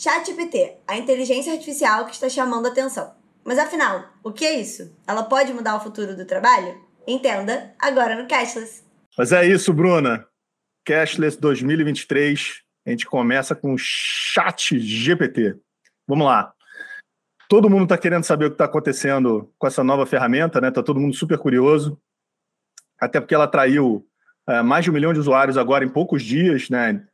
ChatGPT, a inteligência artificial que está chamando atenção. Mas afinal, o que é isso? Ela pode mudar o futuro do trabalho? Entenda agora no Cashless. Mas é isso, Bruna. Cashless 2023. A gente começa com o ChatGPT. Vamos lá. Todo mundo está querendo saber o que está acontecendo com essa nova ferramenta, né? Está todo mundo super curioso. Até porque ela atraiu é, mais de um milhão de usuários agora em poucos dias, né?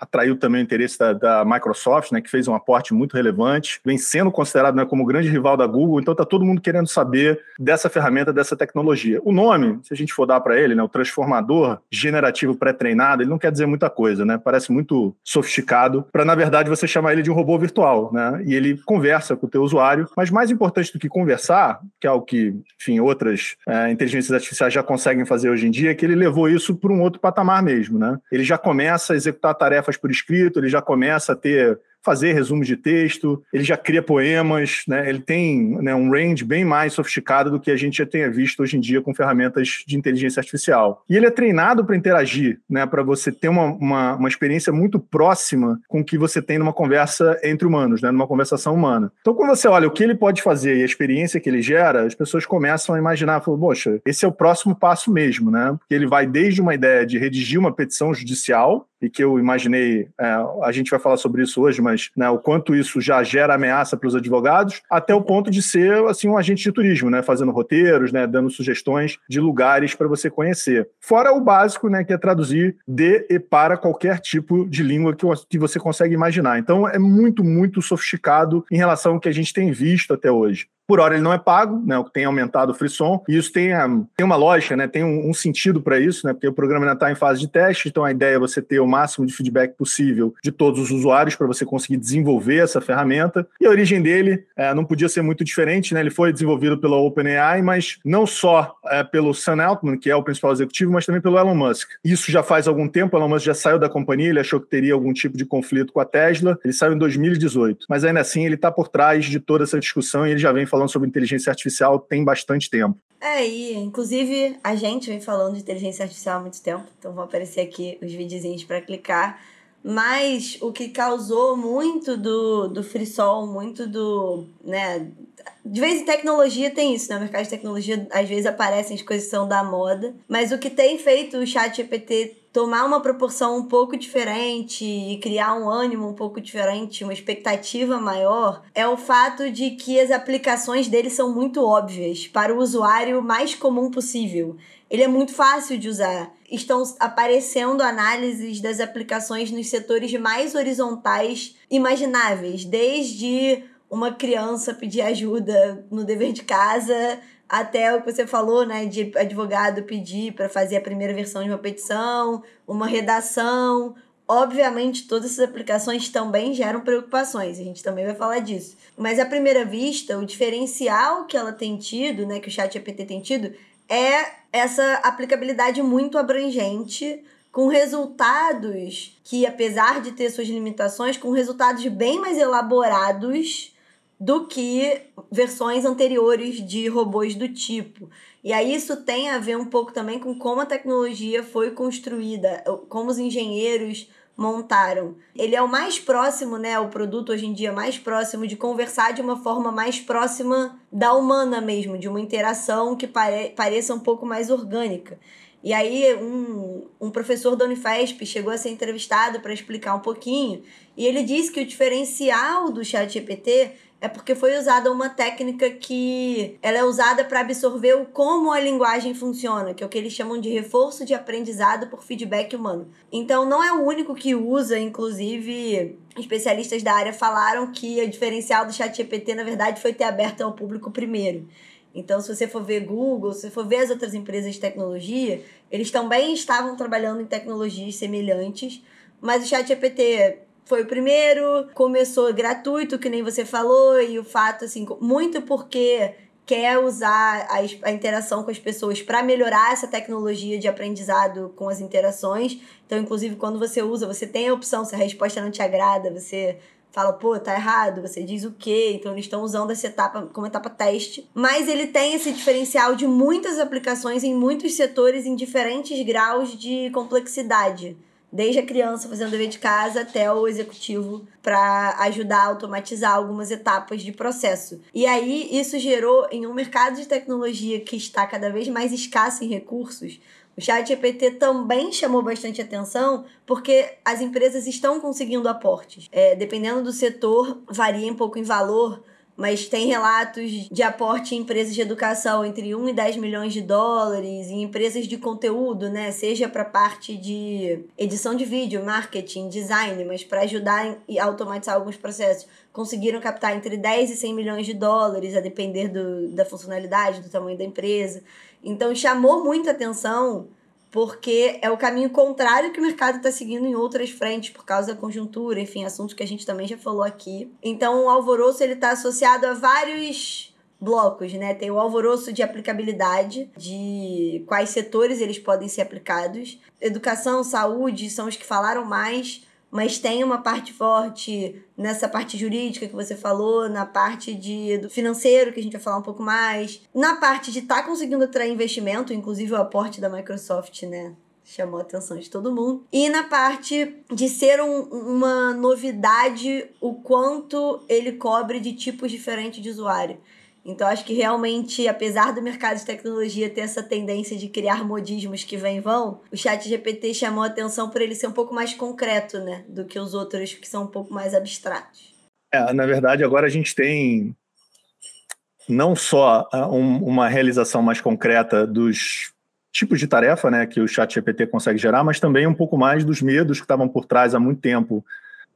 Atraiu também o interesse da, da, Microsoft, né, que fez um aporte muito relevante, vem sendo considerado né, como grande rival da Google, então está todo mundo querendo saber dessa ferramenta, dessa tecnologia. O nome, se a gente for dar para ele, né, o transformador generativo pré-treinado, ele não quer dizer muita coisa, né? Parece muito sofisticado para, na verdade, você chamar ele de um robô virtual, né? E ele conversa com o teu usuário, mas mais importante do que conversar, que é o que, enfim, outras é, inteligências artificiais já conseguem fazer hoje em dia, é que ele levou isso para um outro patamar mesmo, né? Ele já começa a executar tarefas por escrito, ele já começa a ter fazer resumos de texto, ele já cria poemas, né? ele tem né, um range bem mais sofisticado do que a gente já tenha visto hoje em dia com ferramentas de inteligência artificial. E ele é treinado para interagir, né? para você ter uma, uma, uma, experiência muito próxima com o que você tem numa conversa entre humanos, né? numa conversação humana. Então, quando você olha o que ele pode fazer e a experiência que ele gera, as pessoas começam a imaginar, falam, poxa, esse é o próximo passo mesmo, né? Porque ele vai desde uma ideia de redigir uma petição judicial, e que eu imaginei, é, a gente vai falar sobre isso hoje, mas né, o quanto isso já gera ameaça para os advogados, até o ponto de ser assim um agente de turismo, né, fazendo roteiros, né, dando sugestões de lugares para você conhecer. Fora o básico, né, que é traduzir de e para qualquer tipo de língua que, que você consegue imaginar. Então é muito, muito sofisticado em relação ao que a gente tem visto até hoje. Por hora ele não é pago, né, o que tem aumentado o frisson, e isso tem, tem uma lógica, né, tem um, um sentido para isso, né, porque o programa ainda está em fase de teste, então a ideia é você ter o máximo de feedback possível de todos os usuários para você conseguir desenvolver essa ferramenta. E a origem dele é, não podia ser muito diferente, né, ele foi desenvolvido pela OpenAI, mas não só é, pelo Sam Altman, que é o principal executivo, mas também pelo Elon Musk. Isso já faz algum tempo, o Elon Musk já saiu da companhia, ele achou que teria algum tipo de conflito com a Tesla, ele saiu em 2018, mas ainda assim ele está por trás de toda essa discussão e ele já vem falando sobre inteligência artificial tem bastante tempo. É, e inclusive a gente vem falando de inteligência artificial há muito tempo, então vão aparecer aqui os videozinhos para clicar. Mas o que causou muito do, do frisol, muito do. né? De vez em tecnologia tem isso, né? Mercado de tecnologia, às vezes aparecem as coisas que são da moda. Mas o que tem feito o chat GPT tomar uma proporção um pouco diferente e criar um ânimo um pouco diferente, uma expectativa maior, é o fato de que as aplicações dele são muito óbvias para o usuário mais comum possível. Ele é muito fácil de usar. Estão aparecendo análises das aplicações nos setores mais horizontais imagináveis, desde uma criança pedir ajuda no dever de casa até o que você falou, né, de advogado pedir para fazer a primeira versão de uma petição, uma redação. Obviamente, todas essas aplicações também geram preocupações, a gente também vai falar disso. Mas à primeira vista, o diferencial que ela tem tido, né, que o ChatGPT tem tido, é essa aplicabilidade muito abrangente, com resultados que, apesar de ter suas limitações, com resultados bem mais elaborados do que versões anteriores de robôs do tipo. E aí isso tem a ver um pouco também com como a tecnologia foi construída, como os engenheiros montaram. Ele é o mais próximo, né, o produto hoje em dia mais próximo de conversar de uma forma mais próxima da humana mesmo, de uma interação que pare pareça um pouco mais orgânica. E aí um, um professor da Unifesp chegou a ser entrevistado para explicar um pouquinho, e ele disse que o diferencial do ChatGPT é porque foi usada uma técnica que ela é usada para absorver o como a linguagem funciona, que é o que eles chamam de reforço de aprendizado por feedback humano. Então não é o único que usa, inclusive especialistas da área falaram que o diferencial do ChatGPT na verdade foi ter aberto ao público primeiro. Então, se você for ver Google, se você for ver as outras empresas de tecnologia, eles também estavam trabalhando em tecnologias semelhantes, mas o ChatGPT foi o primeiro, começou gratuito, que nem você falou, e o fato, assim, muito porque quer usar a, a interação com as pessoas para melhorar essa tecnologia de aprendizado com as interações. Então, inclusive, quando você usa, você tem a opção, se a resposta não te agrada, você fala, pô, tá errado, você diz o quê? Então eles estão usando essa etapa como etapa teste. Mas ele tem esse diferencial de muitas aplicações em muitos setores em diferentes graus de complexidade desde a criança fazendo dever de casa até o executivo para ajudar a automatizar algumas etapas de processo. E aí isso gerou em um mercado de tecnologia que está cada vez mais escasso em recursos, o chat GPT também chamou bastante atenção porque as empresas estão conseguindo aportes. É, dependendo do setor, varia um pouco em valor, mas tem relatos de aporte em empresas de educação entre 1 e 10 milhões de dólares, em empresas de conteúdo, né? Seja para parte de edição de vídeo, marketing, design, mas para ajudar a automatizar alguns processos, conseguiram captar entre 10 e 100 milhões de dólares, a depender do, da funcionalidade, do tamanho da empresa. Então chamou muita atenção porque é o caminho contrário que o mercado está seguindo em outras frentes, por causa da conjuntura, enfim, assuntos que a gente também já falou aqui. Então, o alvoroço ele está associado a vários blocos, né? Tem o alvoroço de aplicabilidade, de quais setores eles podem ser aplicados. Educação, saúde são os que falaram mais mas tem uma parte forte nessa parte jurídica que você falou, na parte de, do financeiro, que a gente vai falar um pouco mais, na parte de estar tá conseguindo atrair investimento, inclusive o aporte da Microsoft, né? Chamou a atenção de todo mundo. E na parte de ser um, uma novidade o quanto ele cobre de tipos diferentes de usuário. Então, acho que realmente, apesar do mercado de tecnologia ter essa tendência de criar modismos que vêm e vão, o chat GPT chamou a atenção por ele ser um pouco mais concreto, né? Do que os outros que são um pouco mais abstratos. É, na verdade, agora a gente tem não só ah, um, uma realização mais concreta dos tipos de tarefa né, que o chat GPT consegue gerar, mas também um pouco mais dos medos que estavam por trás há muito tempo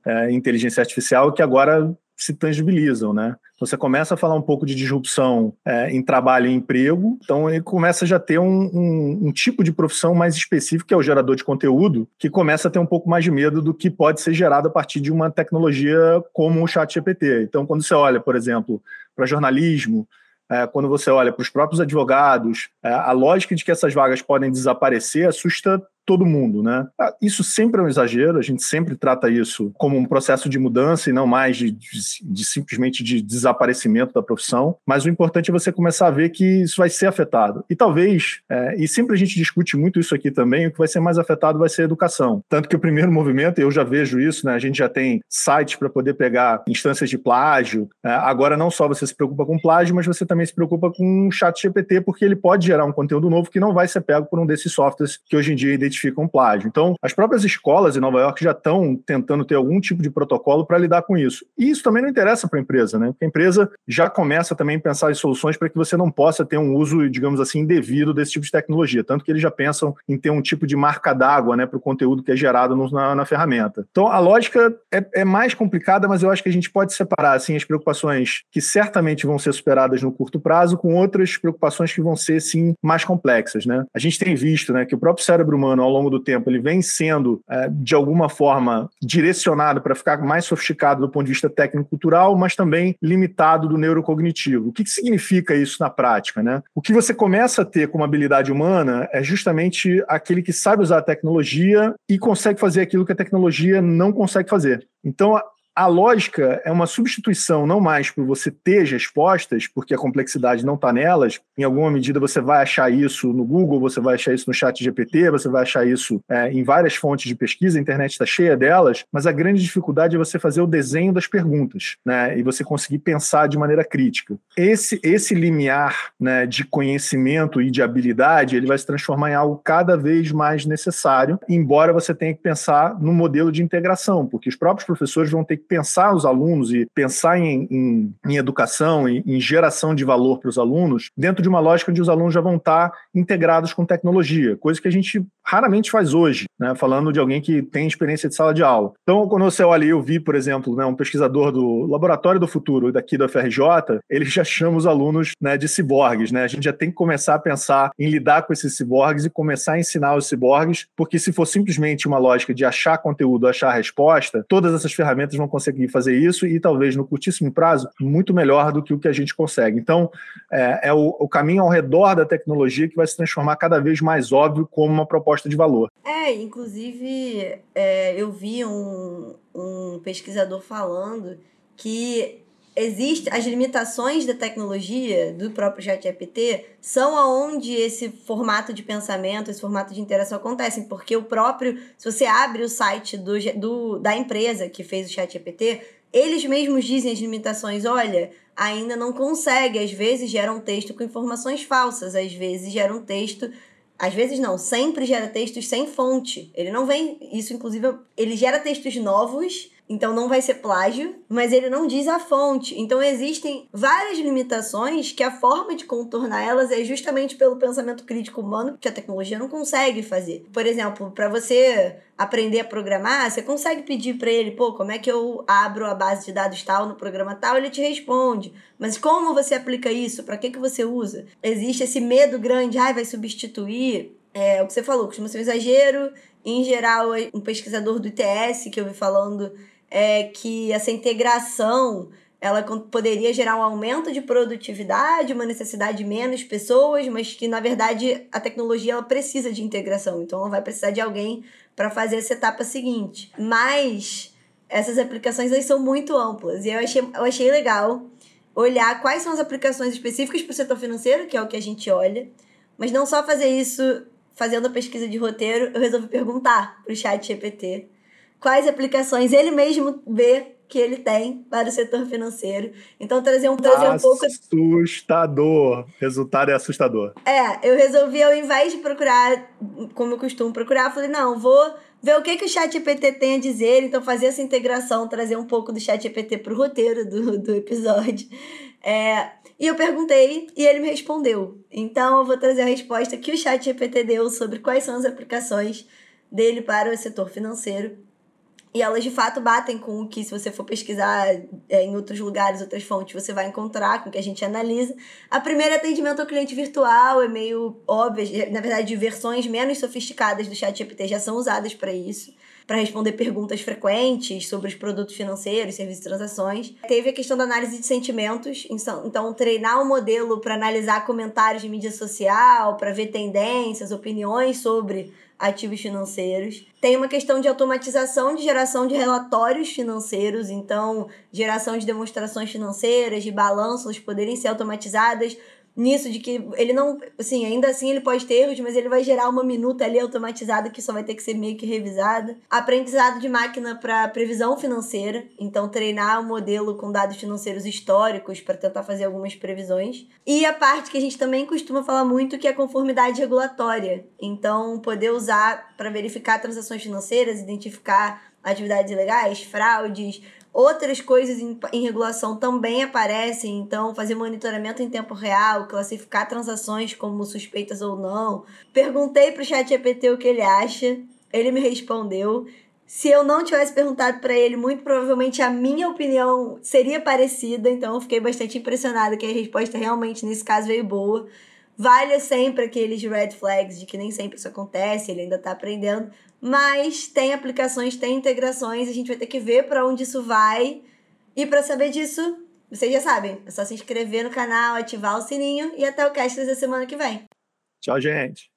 é, inteligência artificial que agora se tangibilizam, né? Você começa a falar um pouco de disrupção é, em trabalho e emprego, então ele começa já a ter um, um, um, tipo de profissão mais específico, que é o gerador de conteúdo, que começa a ter um pouco mais de medo do que pode ser gerado a partir de uma tecnologia como o chat GPT. Então, quando você olha, por exemplo, para jornalismo, é, quando você olha para os próprios advogados, é, a lógica de que essas vagas podem desaparecer assusta todo mundo, né? Ah, isso sempre é um exagero, a gente sempre trata isso como um processo de mudança e não mais de, de, de, simplesmente de desaparecimento da profissão, mas o importante é você começar a ver que isso vai ser afetado. E talvez, é, e sempre a gente discute muito isso aqui também, o que vai ser mais afetado vai ser a educação. Tanto que o primeiro movimento, eu já vejo isso, né? A gente já tem sites para poder pegar instâncias de plágio. É, agora, não só você se preocupa com plágio, mas você também se preocupa com o chat GPT, porque ele pode gerar um conteúdo novo que não vai ser pego por um desses softwares que hoje em dia identificam identificam plágio. Então, as próprias escolas em Nova York já estão tentando ter algum tipo de protocolo para lidar com isso. E isso também não interessa para a empresa, né? Porque a empresa já começa também a pensar em soluções para que você não possa ter um uso, digamos assim, indevido desse tipo de tecnologia. Tanto que eles já pensam em ter um tipo de marca d'água né, para o conteúdo que é gerado no, na, na, ferramenta. Então, a lógica é, é mais complicada, mas eu acho que a gente pode separar assim, as preocupações que certamente vão ser superadas no curto prazo com outras preocupações que vão ser, sim, mais complexas. Né? A gente tem visto né, que o próprio cérebro humano, ao longo do tempo, ele vem sendo, é, de alguma forma, direcionado para ficar mais sofisticado do ponto de vista técnico-cultural, mas também limitado do neurocognitivo. O que, significa isso na prática? Né? O que você começa a ter como habilidade humana é justamente aquele que sabe usar a tecnologia e consegue fazer aquilo que a tecnologia não consegue fazer. Então, a lógica é uma substituição não mais por você ter respostas, porque a complexidade não está nelas. Em alguma medida você vai achar isso no Google, você vai achar isso no Chat GPT, você vai achar isso é, em várias fontes de pesquisa, a internet está cheia delas, mas a grande dificuldade é você fazer o desenho das perguntas, né? E você conseguir pensar de maneira crítica. Esse, esse limiar né, de conhecimento e de habilidade, ele vai se transformar em algo cada vez mais necessário, embora você tenha que pensar no modelo de integração, porque os próprios professores vão ter que pensar os alunos e pensar em, em, em educação, em, em, geração de valor para os alunos, dentro de uma lógica onde os alunos já vão estar integrados com tecnologia, coisa que a gente raramente faz hoje, né, falando de alguém que tem experiência de sala de aula. Então, quando você olha, eu vi, por exemplo, né, um pesquisador do Laboratório do Futuro daqui da FRJ, ele já chama os alunos né, de ciborgues. Né? A gente já tem que começar a pensar em lidar com esses ciborgues e começar a ensinar os ciborgues, porque se for simplesmente uma lógica de achar conteúdo, achar resposta, todas essas ferramentas vão conseguir fazer isso e talvez no curtíssimo prazo muito melhor do que o que a gente consegue. Então, é, é o, o caminho ao redor da tecnologia que vai se transformar cada vez mais óbvio como uma proposta proposta de valor. É, inclusive é, eu vi um, um pesquisador falando que existe as limitações da tecnologia do próprio ChatGPT são aonde esse formato de pensamento, esse formato de interação acontecem, porque o próprio, se você abre o site do, do da empresa que fez o ChatGPT, eles mesmos dizem as limitações, olha, ainda não consegue, às vezes gera um texto com informações falsas, às vezes gera um texto às vezes não, sempre gera textos sem fonte. Ele não vem. Isso, inclusive, ele gera textos novos então não vai ser plágio, mas ele não diz a fonte. Então existem várias limitações que a forma de contornar elas é justamente pelo pensamento crítico humano que a tecnologia não consegue fazer. Por exemplo, para você aprender a programar, você consegue pedir para ele, pô, como é que eu abro a base de dados tal no programa tal? Ele te responde. Mas como você aplica isso? Para que que você usa? Existe esse medo grande, ai, vai substituir é, o que você falou, costuma ser um exagero. Em geral, um pesquisador do ITS que eu vi falando é que essa integração ela poderia gerar um aumento de produtividade, uma necessidade de menos pessoas, mas que na verdade a tecnologia ela precisa de integração, então ela vai precisar de alguém para fazer essa etapa seguinte. Mas essas aplicações aí são muito amplas. E eu achei, eu achei legal olhar quais são as aplicações específicas para o setor financeiro, que é o que a gente olha, mas não só fazer isso fazendo a pesquisa de roteiro, eu resolvi perguntar para o chat GPT quais aplicações ele mesmo vê que ele tem para o setor financeiro. Então, trazer um, trazer um pouco. Assustador. Resultado é assustador. É, eu resolvi, ao invés de procurar, como eu costumo procurar, falei, não, vou ver o que, que o chat GPT tem a dizer, então fazer essa integração, trazer um pouco do chat GPT para o roteiro do, do episódio. É, e eu perguntei e ele me respondeu. Então eu vou trazer a resposta que o chat GPT deu sobre quais são as aplicações dele para o setor financeiro e elas de fato batem com o que, se você for pesquisar é, em outros lugares, outras fontes, você vai encontrar, com o que a gente analisa. A primeira é atendimento ao cliente virtual, é meio óbvio, na verdade, versões menos sofisticadas do chat GPT já são usadas para isso para responder perguntas frequentes sobre os produtos financeiros, serviços e transações. Teve a questão da análise de sentimentos, então, então treinar o um modelo para analisar comentários de mídia social, para ver tendências, opiniões sobre ativos financeiros. Tem uma questão de automatização de geração de relatórios financeiros, então geração de demonstrações financeiras, de balanços poderem ser automatizadas nisso de que ele não, assim, ainda assim ele pode ter erros, mas ele vai gerar uma minuta ali automatizada que só vai ter que ser meio que revisada. Aprendizado de máquina para previsão financeira, então treinar o modelo com dados financeiros históricos para tentar fazer algumas previsões. E a parte que a gente também costuma falar muito que é conformidade regulatória. Então, poder usar para verificar transações financeiras, identificar atividades ilegais, fraudes, Outras coisas em, em regulação também aparecem, então fazer monitoramento em tempo real, classificar transações como suspeitas ou não. Perguntei para o ChatGPT o que ele acha, ele me respondeu. Se eu não tivesse perguntado para ele, muito provavelmente a minha opinião seria parecida, então eu fiquei bastante impressionada que a resposta realmente nesse caso veio boa. Vale sempre aqueles red flags de que nem sempre isso acontece, ele ainda está aprendendo, mas tem aplicações, tem integrações, a gente vai ter que ver para onde isso vai. E para saber disso, vocês já sabem, é só se inscrever no canal, ativar o sininho e até o cast da semana que vem. Tchau, gente.